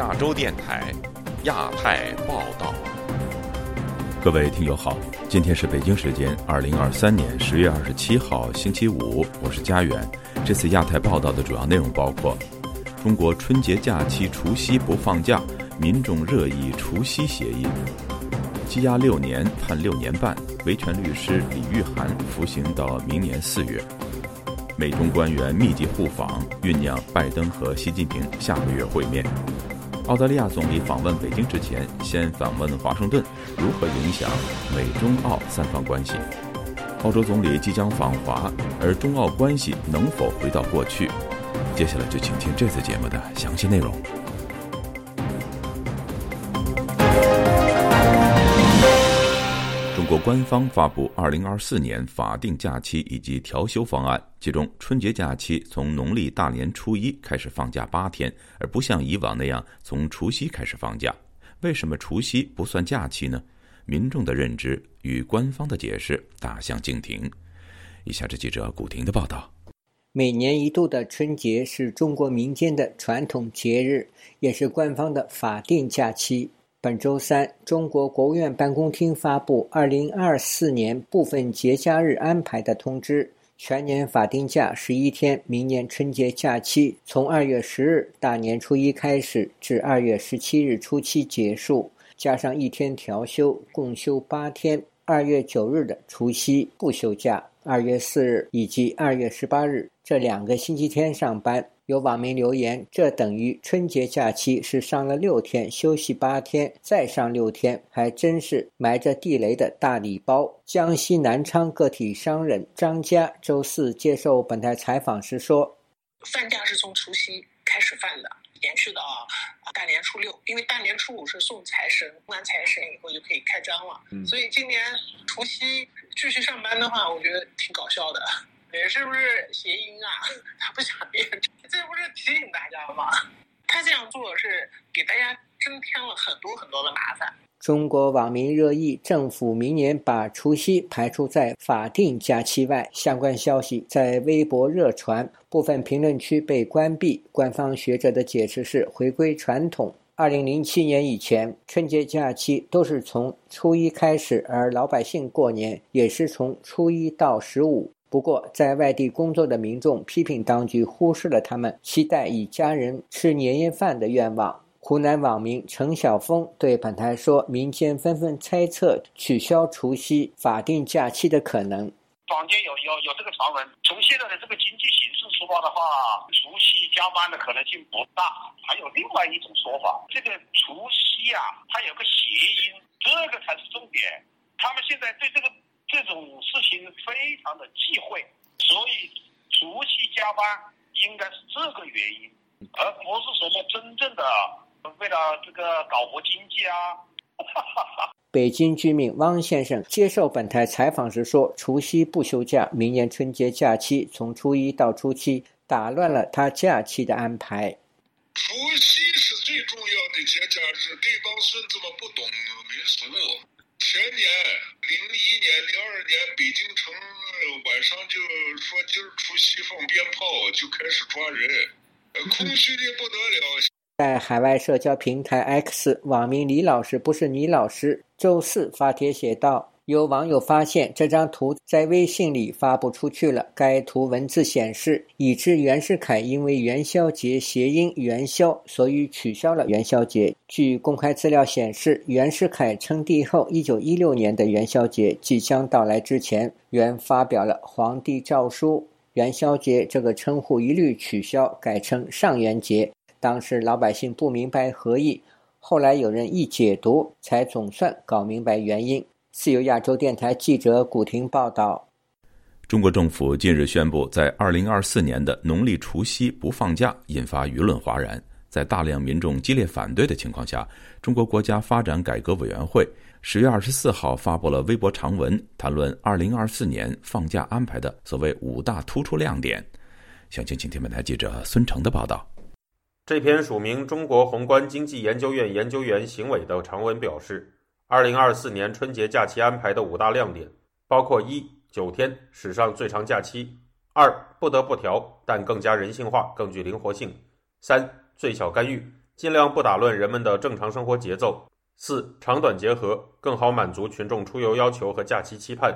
亚洲电台亚太报道，各位听友好，今天是北京时间二零二三年十月二十七号星期五，我是佳远。这次亚太报道的主要内容包括：中国春节假期除夕不放假，民众热议除夕协议；羁押六年判六年半，维权律师李玉涵服刑到明年四月。美中官员密集互访，酝酿拜登和习近平下个月会面。澳大利亚总理访问北京之前，先访问华盛顿，如何影响美中澳三方关系？澳洲总理即将访华，而中澳关系能否回到过去？接下来就请听这次节目的详细内容。中国官方发布二零二四年法定假期以及调休方案，其中春节假期从农历大年初一开始放假八天，而不像以往那样从除夕开始放假。为什么除夕不算假期呢？民众的认知与官方的解释大相径庭。以下是记者古婷的报道：每年一度的春节是中国民间的传统节日，也是官方的法定假期。本周三，中国国务院办公厅发布二零二四年部分节假日安排的通知，全年法定假十一天，明年春节假期从二月十日大年初一开始，至二月十七日初七结束，加上一天调休，共休八天。二月九日的除夕不休假，二月四日以及二月十八日这两个星期天上班。有网民留言：“这等于春节假期是上了六天，休息八天，再上六天，还真是埋着地雷的大礼包。”江西南昌个体商人张家周四接受本台采访时说：“放假是从除夕开始放的，延续到大年初六，因为大年初五是送财神，送完财神以后就可以开张了。所以今年除夕继续上班的话，我觉得挺搞笑的。”也是不是谐音啊？他不想变，这不是提醒大家吗？他这样做是给大家增添了很多很多的麻烦。中国网民热议政府明年把除夕排除在法定假期外，相关消息在微博热传，部分评论区被关闭。官方学者的解释是回归传统。二零零七年以前，春节假期都是从初一开始，而老百姓过年也是从初一到十五。不过，在外地工作的民众批评当局忽视了他们期待与家人吃年夜饭的愿望。湖南网民陈晓峰对本台说：“民间纷纷猜测取消除夕法定假期的可能。坊间有有有这个传闻，从现在的这个经济形势出发的话，除夕加班的可能性不大。还有另外一种说法，这个除夕啊，它有个谐音，这个才是重点。他们现在对这个。”这种事情非常的忌讳，所以除夕加班应该是这个原因，而不是什么真正的为了这个搞活经济啊。北京居民汪先生接受本台采访时说：“除夕不休假，明年春节假期从初一到初七，打乱了他假期的安排。除夕是最重要的节假日，这帮孙子们不懂民俗。”前年零一年、零二年，北京城晚上就说今儿除夕放鞭炮，就开始抓人，空虚的不得了。在海外社交平台 X，网名李老师不是倪老师，周四发帖写道。有网友发现这张图在微信里发布出去了。该图文字显示，已知袁世凯因为元宵节谐音“元宵”，所以取消了元宵节。据公开资料显示，袁世凯称帝后1916年的元宵节即将到来之前，原发表了皇帝诏书，元宵节这个称呼一律取消，改称上元节。当时老百姓不明白何意，后来有人一解读，才总算搞明白原因。自由亚洲电台记者古婷报道：中国政府近日宣布，在二零二四年的农历除夕不放假，引发舆论哗然。在大量民众激烈反对的情况下，中国国家发展改革委员会十月二十四号发布了微博长文，谈论二零二四年放假安排的所谓五大突出亮点。详情，请听本台记者孙成的报道。这篇署名中国宏观经济研究院研究员邢伟的长文表示。二零二四年春节假期安排的五大亮点包括：一、九天，史上最长假期；二、不得不调，但更加人性化，更具灵活性；三、最小干预，尽量不打乱人们的正常生活节奏；四、长短结合，更好满足群众出游要求和假期期盼；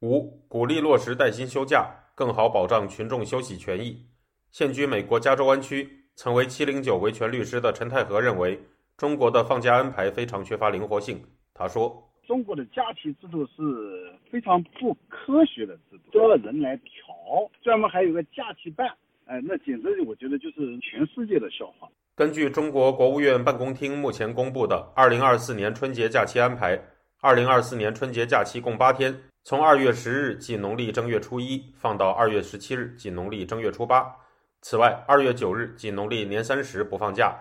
五、鼓励落实带薪休假，更好保障群众休息权益。现居美国加州湾区、曾为七零九维权律师的陈太和认为，中国的放假安排非常缺乏灵活性。他说：“中国的假期制度是非常不科学的制度，都要人来调，专门还有个假期办，哎，那简直我觉得就是全世界的笑话。”根据中国国务院办公厅目前公布的二零二四年春节假期安排，二零二四年春节假期共八天，从二月十日即农历正月初一放到二月十七日即农历正月初八。此外，二月九日即农历年三十不放假，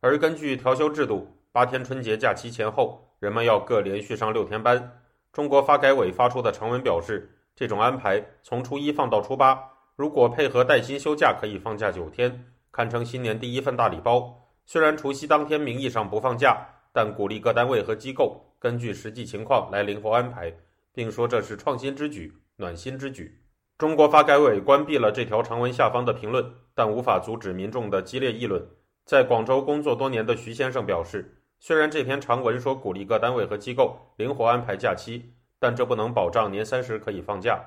而根据调休制度，八天春节假期前后，人们要各连续上六天班。中国发改委发出的长文表示，这种安排从初一放到初八，如果配合带薪休假，可以放假九天，堪称新年第一份大礼包。虽然除夕当天名义上不放假，但鼓励各单位和机构根据实际情况来灵活安排，并说这是创新之举、暖心之举。中国发改委关闭了这条长文下方的评论，但无法阻止民众的激烈议论。在广州工作多年的徐先生表示，虽然这篇长文说鼓励各单位和机构灵活安排假期，但这不能保障年三十可以放假。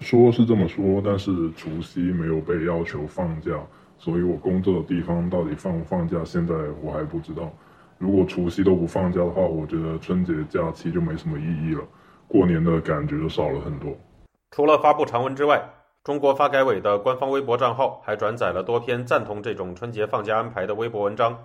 说是这么说，但是除夕没有被要求放假，所以我工作的地方到底放不放假，现在我还不知道。如果除夕都不放假的话，我觉得春节假期就没什么意义了，过年的感觉就少了很多。除了发布长文之外，中国发改委的官方微博账号还转载了多篇赞同这种春节放假安排的微博文章，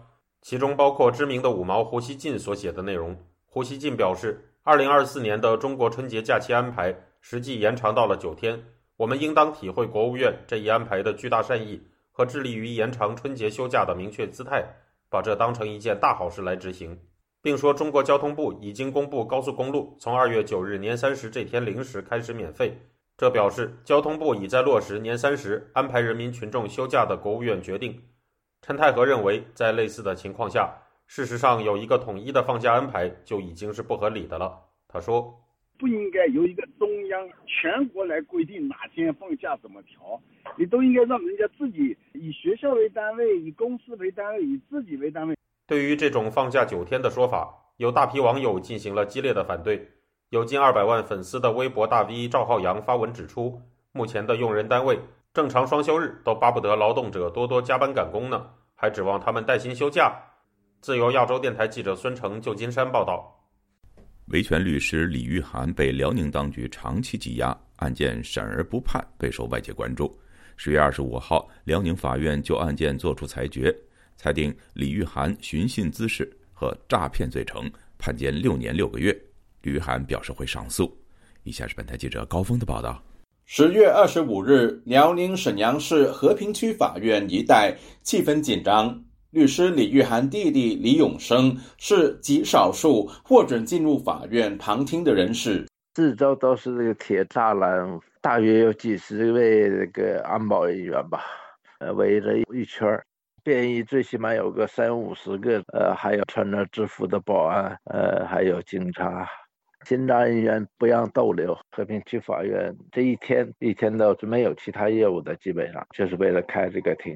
其中包括知名的五毛胡锡进所写的内容。胡锡进表示，二零二四年的中国春节假期安排实际延长到了九天，我们应当体会国务院这一安排的巨大善意和致力于延长春节休假的明确姿态，把这当成一件大好事来执行，并说中国交通部已经公布高速公路从二月九日年三十这天零时开始免费。这表示交通部已在落实年三十安排人民群众休假的国务院决定。陈太和认为，在类似的情况下，事实上有一个统一的放假安排就已经是不合理的了。他说：“不应该由一个中央全国来规定哪天放假怎么调，你都应该让人家自己以学校为单位，以公司为单位，以自己为单位。”对于这种放假九天的说法，有大批网友进行了激烈的反对。有近二百万粉丝的微博大 V 赵浩洋发文指出，目前的用人单位正常双休日都巴不得劳动者多多加班赶工呢，还指望他们带薪休假。自由亚洲电台记者孙成，旧金山报道。维权律师李玉涵被辽宁当局长期羁押，案件审而不判，备受外界关注。十月二十五号，辽宁法院就案件作出裁决，裁定李玉涵寻衅滋事和诈骗罪成，判监六年六个月。吕涵表示会上诉。以下是本台记者高峰的报道：十月二十五日，辽宁沈阳市和平区法院一带气氛紧张。律师李玉涵弟弟李永生是极少数获准进入法院旁听的人士。四周都是这个铁栅栏，大约有几十位这个安保人员吧，呃，围着一圈儿。便衣最起码有个三五十个，呃，还有穿着制服的保安，呃，还有警察。侦查人员不让逗留，和平区法院这一天一天都是没有其他业务的，基本上就是为了开这个庭。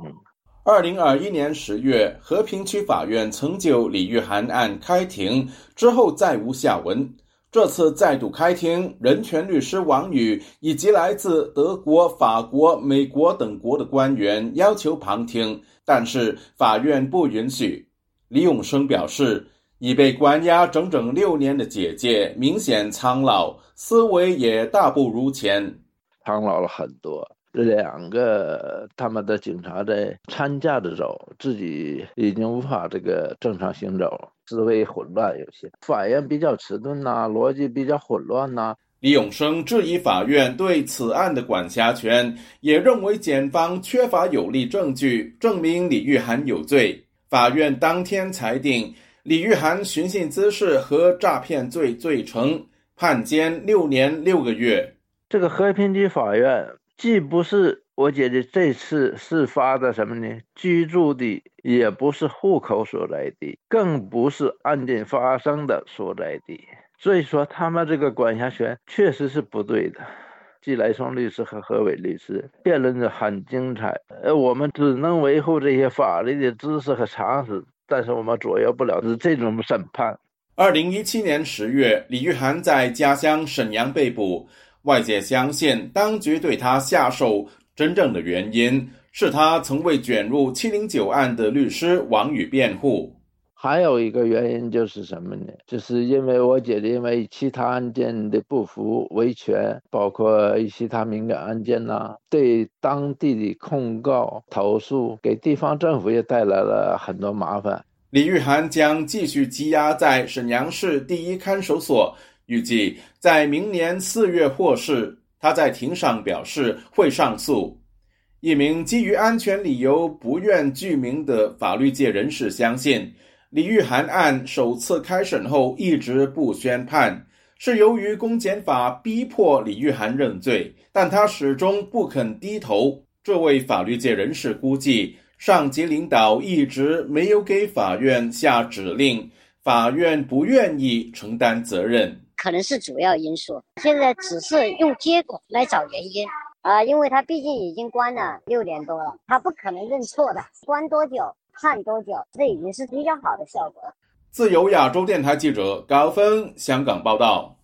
二零二一年十月，和平区法院曾就李玉涵案开庭，之后再无下文。这次再度开庭，人权律师王宇以及来自德国、法国、美国等国的官员要求旁听，但是法院不允许。李永生表示。已被关押整整六年的姐姐明显苍老，思维也大不如前，苍老了很多。两个他们的警察在搀架着走，自己已经无法这个正常行走，思维混乱有些。反应比较迟钝呐，逻辑比较混乱呐。李永生质疑法院对此案的管辖权，也认为检方缺乏有力证据证明李玉涵有罪。法院当天裁定。李玉涵寻衅滋事和诈骗罪罪成，判监六年六个月。这个和平区法院既不是我姐姐这次事发的什么呢？居住地，也不是户口所在地，更不是案件发生的所在地。所以说，他们这个管辖权确实是不对的。季来松律师和何伟律师辩论的很精彩，呃，我们只能维护这些法律的知识和常识。但是我们左右不了是这种审判。二零一七年十月，李玉涵在家乡沈阳被捕，外界相信当局对他下手真正的原因是他曾为卷入七零九案的律师王宇辩护。还有一个原因就是什么呢？就是因为我觉得，因为其他案件的不服维权，包括其他敏感案件呐，对当地的控告投诉，给地方政府也带来了很多麻烦。李玉涵将继续羁押在沈阳市第一看守所，预计在明年四月获释。他在庭上表示会上诉。一名基于安全理由不愿具名的法律界人士相信。李玉涵案首次开审后一直不宣判，是由于公检法逼迫李玉涵认罪，但他始终不肯低头。这位法律界人士估计，上级领导一直没有给法院下指令，法院不愿意承担责任，可能是主要因素。现在只是用结果来找原因啊，因为他毕竟已经关了六年多了，他不可能认错的。关多久？看多久？这已经是比较好的效果了。自由亚洲电台记者高峰香港报道。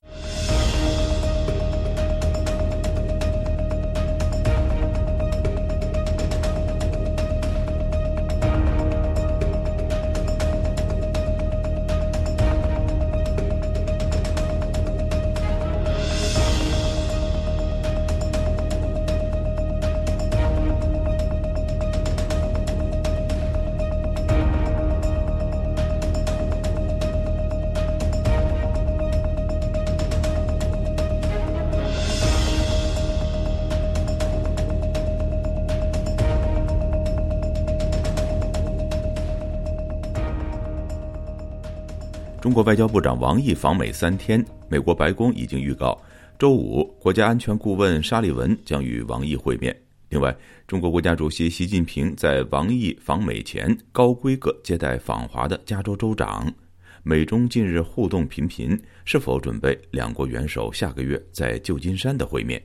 中国外交部长王毅访美三天，美国白宫已经预告，周五国家安全顾问沙利文将与王毅会面。另外，中国国家主席习近平在王毅访美前高规格接待访华的加州州长。美中近日互动频频，是否准备两国元首下个月在旧金山的会面？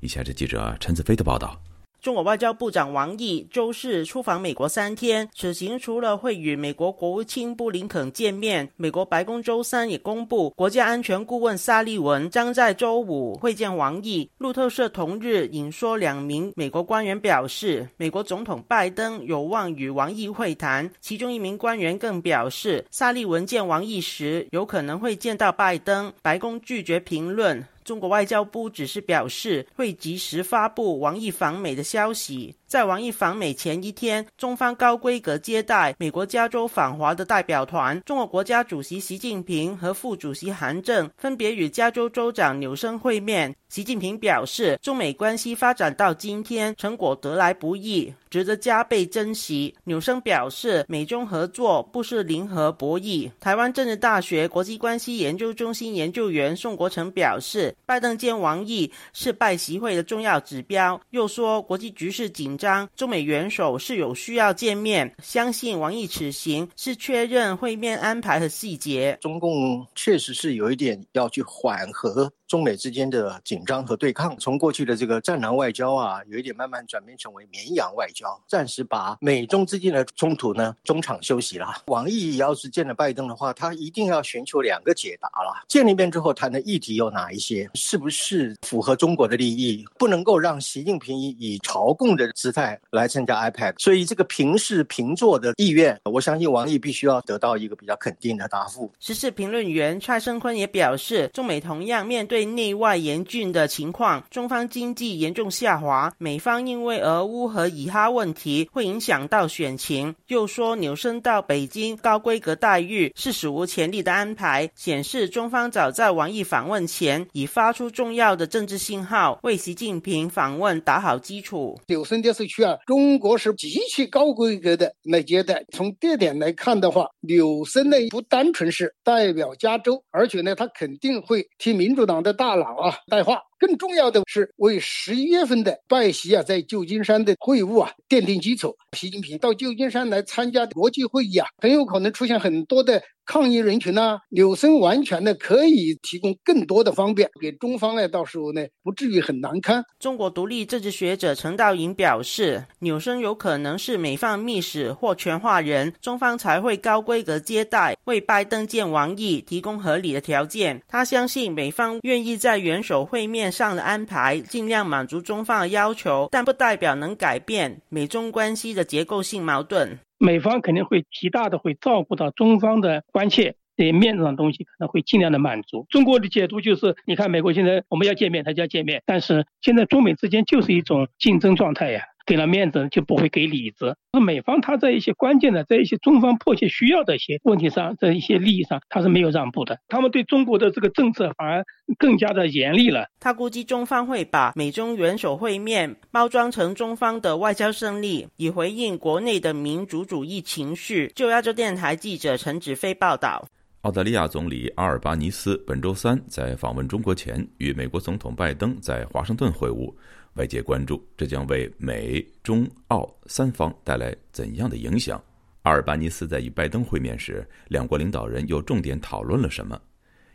以下是记者陈子飞的报道。中国外交部长王毅周四出访美国三天，此行除了会与美国国务卿布林肯见面，美国白宫周三也公布，国家安全顾问沙利文将在周五会见王毅。路透社同日引说两名美国官员表示，美国总统拜登有望与王毅会谈。其中一名官员更表示，沙利文见王毅时有可能会见到拜登。白宫拒绝评论。中国外交部只是表示会及时发布王毅访美的消息。在王毅访美前一天，中方高规格接待美国加州访华的代表团。中国国家主席习近平和副主席韩正分别与加州州长纽森会面。习近平表示，中美关系发展到今天，成果得来不易，值得加倍珍惜。纽森表示，美中合作不是零和博弈。台湾政治大学国际关系研究中心研究员宋国成表示，拜登见王毅是拜习会的重要指标。又说，国际局势紧。张中美元首是有需要见面，相信王毅此行是确认会面安排和细节。中共确实是有一点要去缓和。中美之间的紧张和对抗，从过去的这个战狼外交啊，有一点慢慢转变成为绵羊外交，暂时把美中之间的冲突呢中场休息了。王毅要是见了拜登的话，他一定要寻求两个解答了。见了一面之后谈的议题有哪一些？是不是符合中国的利益？不能够让习近平以朝贡的态来参加 iPad，。所以这个平视平坐的意愿，我相信王毅必须要得到一个比较肯定的答复。时事评论员蔡胜坤也表示，中美同样面对。内外严峻的情况，中方经济严重下滑，美方因为俄乌和以哈问题会影响到选情。又说纽森到北京高规格待遇是史无前例的安排，显示中方早在王毅访问前已发出重要的政治信号，为习近平访问打好基础。纽森电视区啊，中国是极其高规格的来接待。从这点来看的话，纽森呢不单纯是代表加州，而且呢他肯定会替民主党。的大佬啊，带话更重要的是为十一月份的拜习啊，在旧金山的会晤啊奠定基础。习近平到旧金山来参加国际会议啊，很有可能出现很多的抗议人群呐。纽森完全的可以提供更多的方便给中方呢，到时候呢不至于很难堪。中国独立政治学者陈道颖表示，纽森有可能是美方密使或传话人，中方才会高规格接待，为拜登见王毅提供合理的条件。他相信美方愿意在元首会面上的安排尽量满足中方的要求，但不代表能改变美中关系的结构性矛盾。美方肯定会极大的会照顾到中方的关切，这些面子上的东西可能会尽量的满足。中国的解读就是，你看美国现在我们要见面，他就要见面，但是现在中美之间就是一种竞争状态呀。给了面子就不会给里子。那美方他在一些关键的，在一些中方迫切需要的一些问题上，在一些利益上，他是没有让步的。他们对中国的这个政策反而更加的严厉了。他估计中方会把美中元首会面包装成中方的外交胜利，以回应国内的民族主义情绪。就亚洲电台记者陈子飞报道。澳大利亚总理阿尔巴尼斯本周三在访问中国前，与美国总统拜登在华盛顿会晤。外界关注，这将为美中澳三方带来怎样的影响？阿尔巴尼斯在与拜登会面时，两国领导人又重点讨论了什么？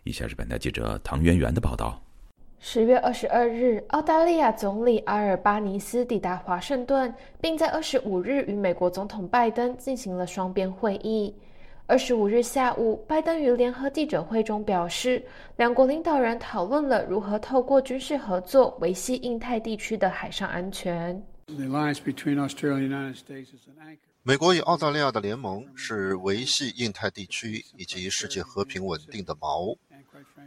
以下是本台记者唐媛媛的报道。十月二十二日，澳大利亚总理阿尔巴尼斯抵达华盛顿，并在二十五日与美国总统拜登进行了双边会议。二十五日下午，拜登于联合记者会中表示，两国领导人讨论了如何透过军事合作维系印太地区的海上安全。美国与澳大利亚的联盟是维系印太地区以及世界和平稳定的锚。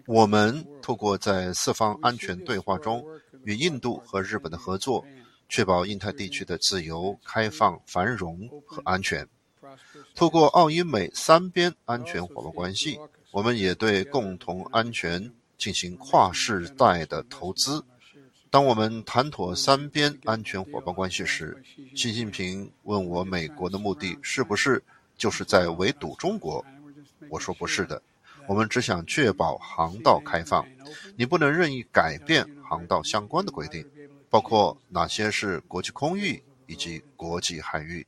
我们透过在四方安全对话中与印度和日本的合作，确保印太地区的自由、开放、繁荣和安全。透过澳英美三边安全伙伴关系，我们也对共同安全进行跨世代的投资。当我们谈妥三边安全伙伴关系时，习近平问我：“美国的目的是不是就是在围堵中国？”我说：“不是的，我们只想确保航道开放。你不能任意改变航道相关的规定，包括哪些是国际空域以及国际海域。”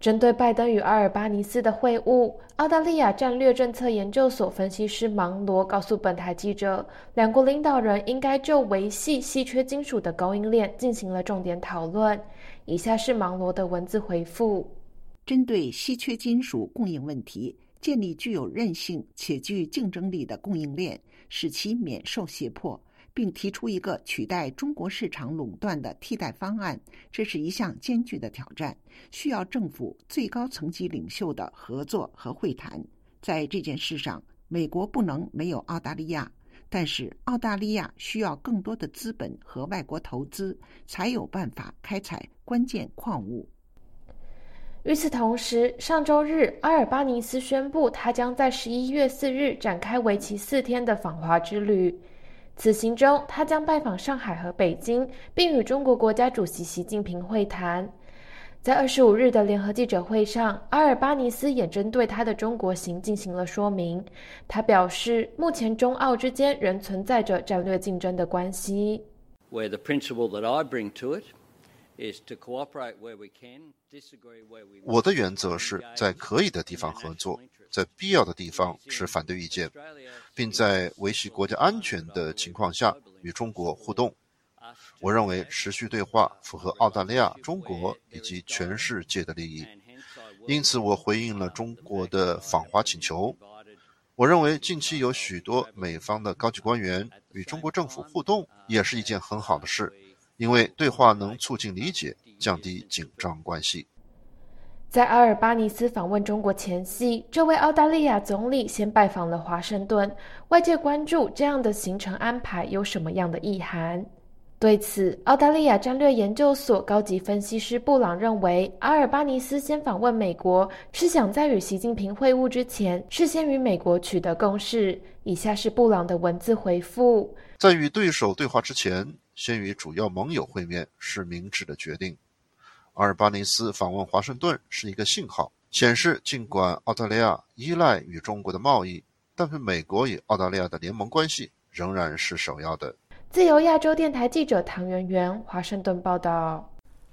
针对拜登与阿尔巴尼斯的会晤，澳大利亚战略政策研究所分析师芒罗告诉本台记者，两国领导人应该就维系稀缺金属的供应链进行了重点讨论。以下是芒罗的文字回复：针对稀缺金属供应问题，建立具有韧性且具竞争力的供应链，使其免受胁迫。并提出一个取代中国市场垄断的替代方案，这是一项艰巨的挑战，需要政府最高层级领袖的合作和会谈。在这件事上，美国不能没有澳大利亚，但是澳大利亚需要更多的资本和外国投资，才有办法开采关键矿物。与此同时，上周日，阿尔巴尼斯宣布，他将在十一月四日展开为期四天的访华之旅。此行中，他将拜访上海和北京，并与中国国家主席习近平会谈。在二十五日的联合记者会上，阿尔巴尼斯也针对他的中国行进行了说明。他表示，目前中澳之间仍存在着战略竞争的关系。我的原则是在可以的地方合作。在必要的地方持反对意见，并在维系国家安全的情况下与中国互动。我认为持续对话符合澳大利亚、中国以及全世界的利益，因此我回应了中国的访华请求。我认为近期有许多美方的高级官员与中国政府互动也是一件很好的事，因为对话能促进理解，降低紧张关系。在阿尔巴尼斯访问中国前夕，这位澳大利亚总理先拜访了华盛顿。外界关注这样的行程安排有什么样的意涵？对此，澳大利亚战略研究所高级分析师布朗认为，阿尔巴尼斯先访问美国是想在与习近平会晤之前，事先与美国取得共识。以下是布朗的文字回复：在与对手对话之前，先与主要盟友会面是明智的决定。阿尔巴尼斯访问华盛顿是一个信号，显示尽管澳大利亚依赖与中国的贸易，但是美国与澳大利亚的联盟关系仍然是首要的。自由亚洲电台记者唐媛媛华盛顿报道。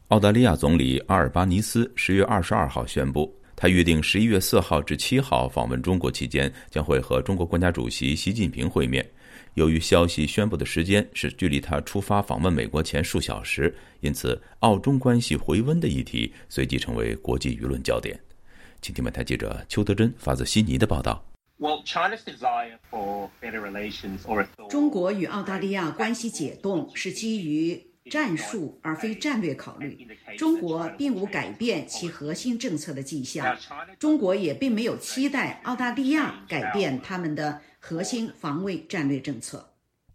澳大利亚总理阿尔巴尼斯十月二十二号宣布，他预定十一月四号至七号访问中国期间，将会和中国国家主席习近平会面。由于消息宣布的时间是距离他出发访问美国前数小时，因此澳中关系回温的议题随即成为国际舆论焦点。请听本台记者邱德珍发自悉尼的报道。中国与澳大利亚关系解冻是基于战术而非战略考虑。中国并无改变其核心政策的迹象，中国也并没有期待澳大利亚改变他们的。核心防卫战略政策。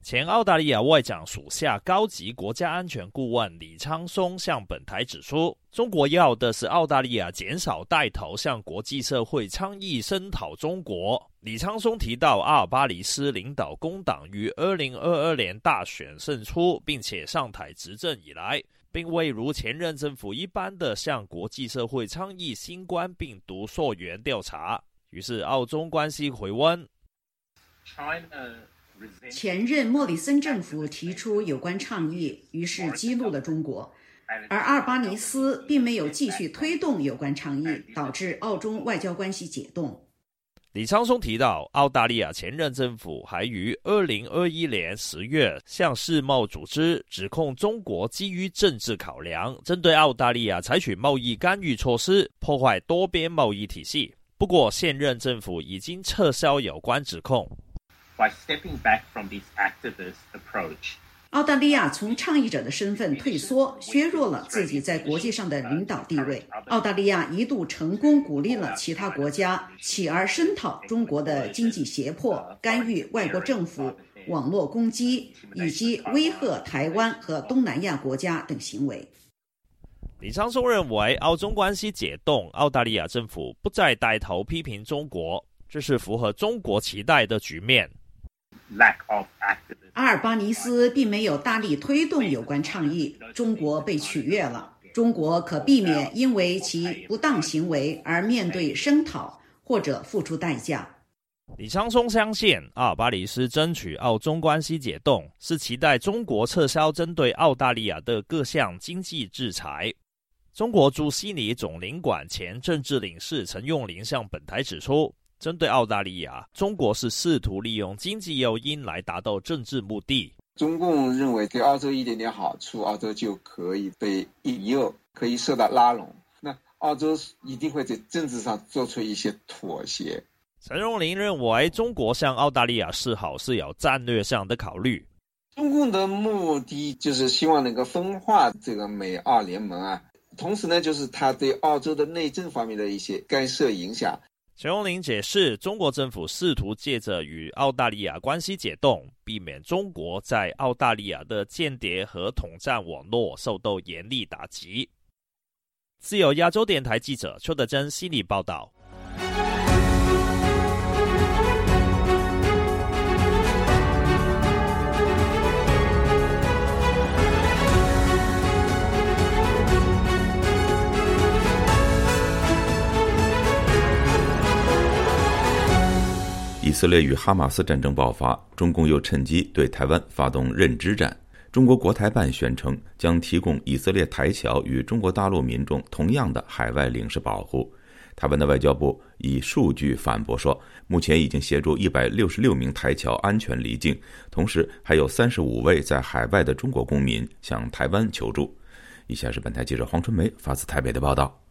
前澳大利亚外长属下高级国家安全顾问李昌松向本台指出，中国要的是澳大利亚减少带头向国际社会倡议声讨中国。李昌松提到，阿尔巴尼斯领导工党于二零二二年大选胜出，并且上台执政以来，并未如前任政府一般的向国际社会倡议新冠病毒溯源调查。于是，澳中关系回温。前任莫里森政府提出有关倡议，于是激怒了中国，而阿尔巴尼斯并没有继续推动有关倡议，导致澳中外交关系解冻。李昌松提到，澳大利亚前任政府还于二零二一年十月向世贸组织指控中国基于政治考量，针对澳大利亚采取贸易干预措施，破坏多边贸易体系。不过，现任政府已经撤销有关指控。By stepping back from this activist approach，澳大利亚从倡议者的身份退缩，削弱了自己在国际上的领导地位。澳大利亚一度成功鼓励了其他国家起而声讨中国的经济胁迫、干预外国政府、网络攻击以及威吓台湾和东南亚国家等行为。李昌松认为，澳中关系解冻，澳大利亚政府不再带头批评中国，这是符合中国期待的局面。阿尔巴尼斯并没有大力推动有关倡议，中国被取悦了。中国可避免因为其不当行为而面对声讨或者付出代价。李昌松相信，阿尔巴尼斯争取澳中关系解冻，是期待中国撤销针对澳大利亚的各项经济制裁。中国驻悉尼总领馆前政治领事陈用林向本台指出。针对澳大利亚，中国是试图利用经济诱因来达到政治目的。中共认为给澳洲一点点好处，澳洲就可以被引诱，可以受到拉拢。那澳洲一定会在政治上做出一些妥协。陈荣林认为，中国向澳大利亚示好是有战略上的考虑。中共的目的就是希望能够分化这个美澳联盟啊，同时呢，就是他对澳洲的内政方面的一些干涉影响。陈荣林解释，中国政府试图借着与澳大利亚关系解冻，避免中国在澳大利亚的间谍和统战网络受到严厉打击。自由亚洲电台记者邱德珍悉尼报道。以色列与哈马斯战争爆发，中共又趁机对台湾发动认知战。中国国台办宣称将提供以色列台侨与中国大陆民众同样的海外领事保护。台湾的外交部以数据反驳说，目前已经协助一百六十六名台侨安全离境，同时还有三十五位在海外的中国公民向台湾求助。以下是本台记者黄春梅发自台北的报道。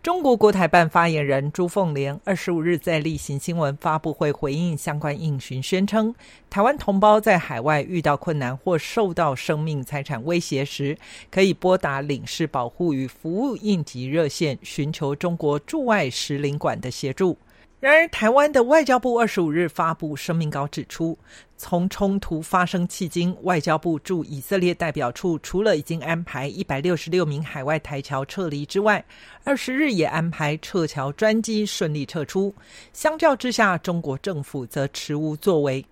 中国国台办发言人朱凤莲二十五日在例行新闻发布会回应相关应询，宣称台湾同胞在海外遇到困难或受到生命财产威胁时，可以拨打领事保护与服务应急热线，寻求中国驻外使领馆的协助。然而，台湾的外交部二十五日发布声明稿指出，从冲突发生迄今，外交部驻以色列代表处除了已经安排一百六十六名海外台侨撤离之外，二十日也安排撤侨专机顺利撤出。相较之下，中国政府则迟无作为。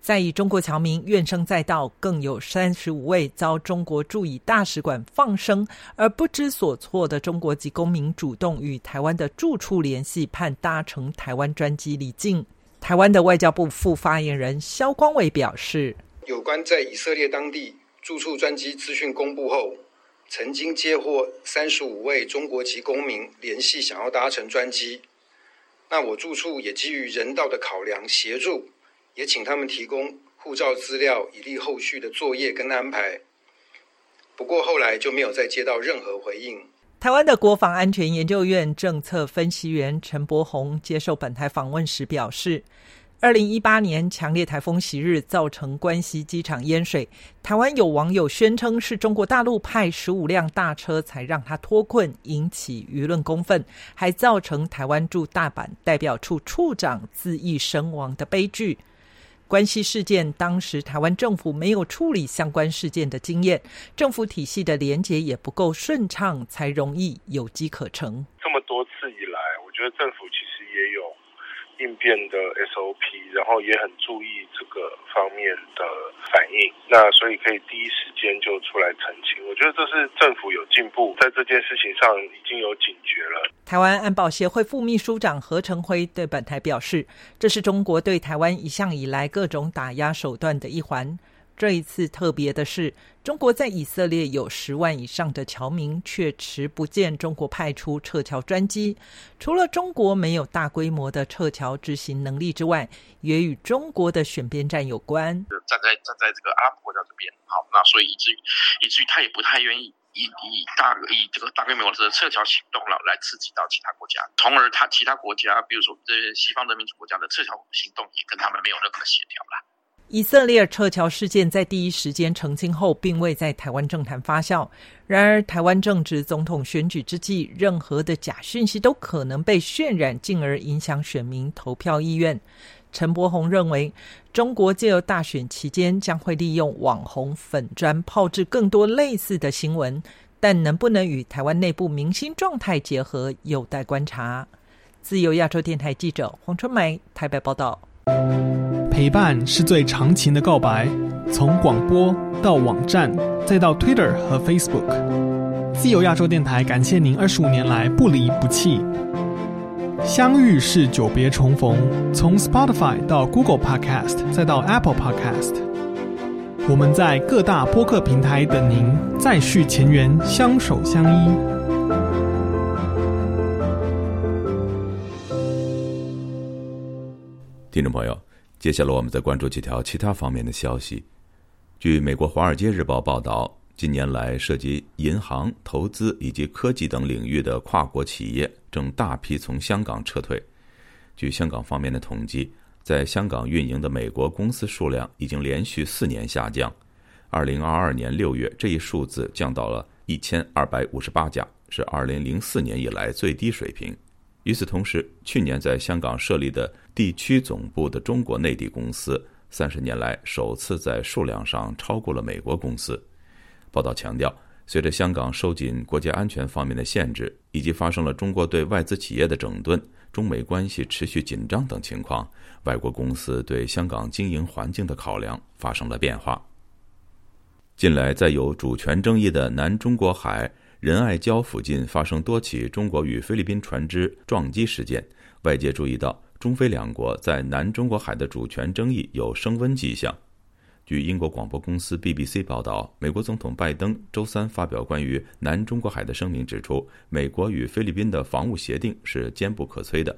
在以中国侨民怨声载道，更有三十五位遭中国驻以大使馆放生而不知所措的中国籍公民主动与台湾的住处联系，盼搭乘台湾专机离境。台湾的外交部副发言人肖光伟表示：“有关在以色列当地住处专机资讯公布后，曾经接获三十五位中国籍公民联系，想要搭乘专机。那我住处也基于人道的考量协助，也请他们提供护照资料，以利后续的作业跟安排。不过后来就没有再接到任何回应。台湾的国防安全研究院政策分析员陈柏宏接受本台访问时表示。二零一八年强烈台风袭日造成关西机场淹水，台湾有网友宣称是中国大陆派十五辆大车才让他脱困，引起舆论公愤，还造成台湾驻大阪代表处处长自缢身亡的悲剧。关西事件当时台湾政府没有处理相关事件的经验，政府体系的连结也不够顺畅，才容易有机可乘。这么多次以来，我觉得政府其实也有。应变的 SOP，然后也很注意这个方面的反应，那所以可以第一时间就出来澄清。我觉得这是政府有进步，在这件事情上已经有警觉了。台湾安保协会副秘书长何成辉对本台表示，这是中国对台湾一向以来各种打压手段的一环。这一次特别的是，中国在以色列有十万以上的侨民，却迟不见中国派出撤侨专机。除了中国没有大规模的撤侨执行能力之外，也与中国的选边站有关。站在站在这个阿拉伯国家这边，好，那所以以至于以至于他也不太愿意以以大以这个大规模的撤侨行动了来刺激到其他国家，从而他其他国家，比如说这些西方人民主国家的撤侨行动也跟他们没有任何协调了。以色列撤侨事件在第一时间澄清后，并未在台湾政坛发酵。然而，台湾正值总统选举之际，任何的假讯息都可能被渲染，进而影响选民投票意愿。陈柏宏认为，中国借由大选期间将会利用网红粉砖炮制更多类似的新闻，但能不能与台湾内部明星状态结合，有待观察。自由亚洲电台记者黄春梅台北报道。陪伴是最长情的告白，从广播到网站，再到 Twitter 和 Facebook。自由亚洲电台感谢您二十五年来不离不弃。相遇是久别重逢，从 Spotify 到 Google Podcast，再到 Apple Podcast，我们在各大播客平台等您，再续前缘，相守相依。听众朋友。接下来，我们再关注几条其他方面的消息。据美国《华尔街日报》报道，近年来涉及银行、投资以及科技等领域的跨国企业正大批从香港撤退。据香港方面的统计，在香港运营的美国公司数量已经连续四年下降。二零二二年六月，这一数字降到了一千二百五十八家，是二零零四年以来最低水平。与此同时，去年在香港设立的地区总部的中国内地公司，三十年来首次在数量上超过了美国公司。报道强调，随着香港收紧国家安全方面的限制，以及发生了中国对外资企业的整顿、中美关系持续紧张等情况，外国公司对香港经营环境的考量发生了变化。近来，在有主权争议的南中国海。仁爱礁附近发生多起中国与菲律宾船只撞击事件，外界注意到中菲两国在南中国海的主权争议有升温迹象。据英国广播公司 BBC 报道，美国总统拜登周三发表关于南中国海的声明，指出美国与菲律宾的防务协定是坚不可摧的，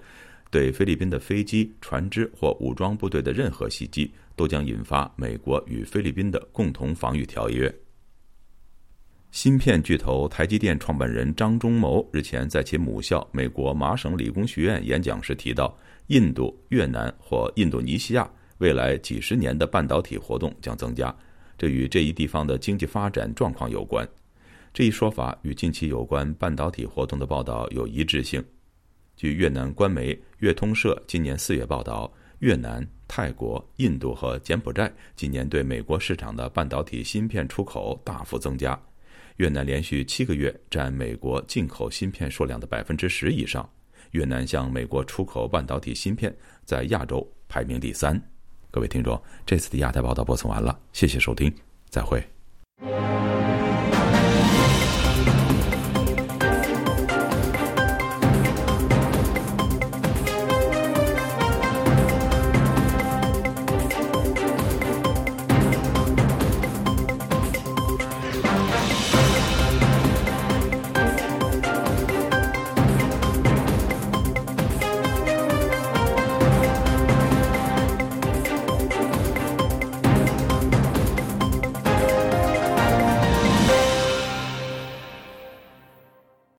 对菲律宾的飞机、船只或武装部队的任何袭击都将引发美国与菲律宾的共同防御条约。芯片巨头台积电创办人张忠谋日前在其母校美国麻省理工学院演讲时提到，印度、越南或印度尼西亚未来几十年的半导体活动将增加，这与这一地方的经济发展状况有关。这一说法与近期有关半导体活动的报道有一致性。据越南官媒越通社今年四月报道，越南、泰国、印度和柬埔寨今年对美国市场的半导体芯片出口大幅增加。越南连续七个月占美国进口芯片数量的百分之十以上。越南向美国出口半导体芯片，在亚洲排名第三。各位听众，这次的亚太报道播送完了，谢谢收听，再会。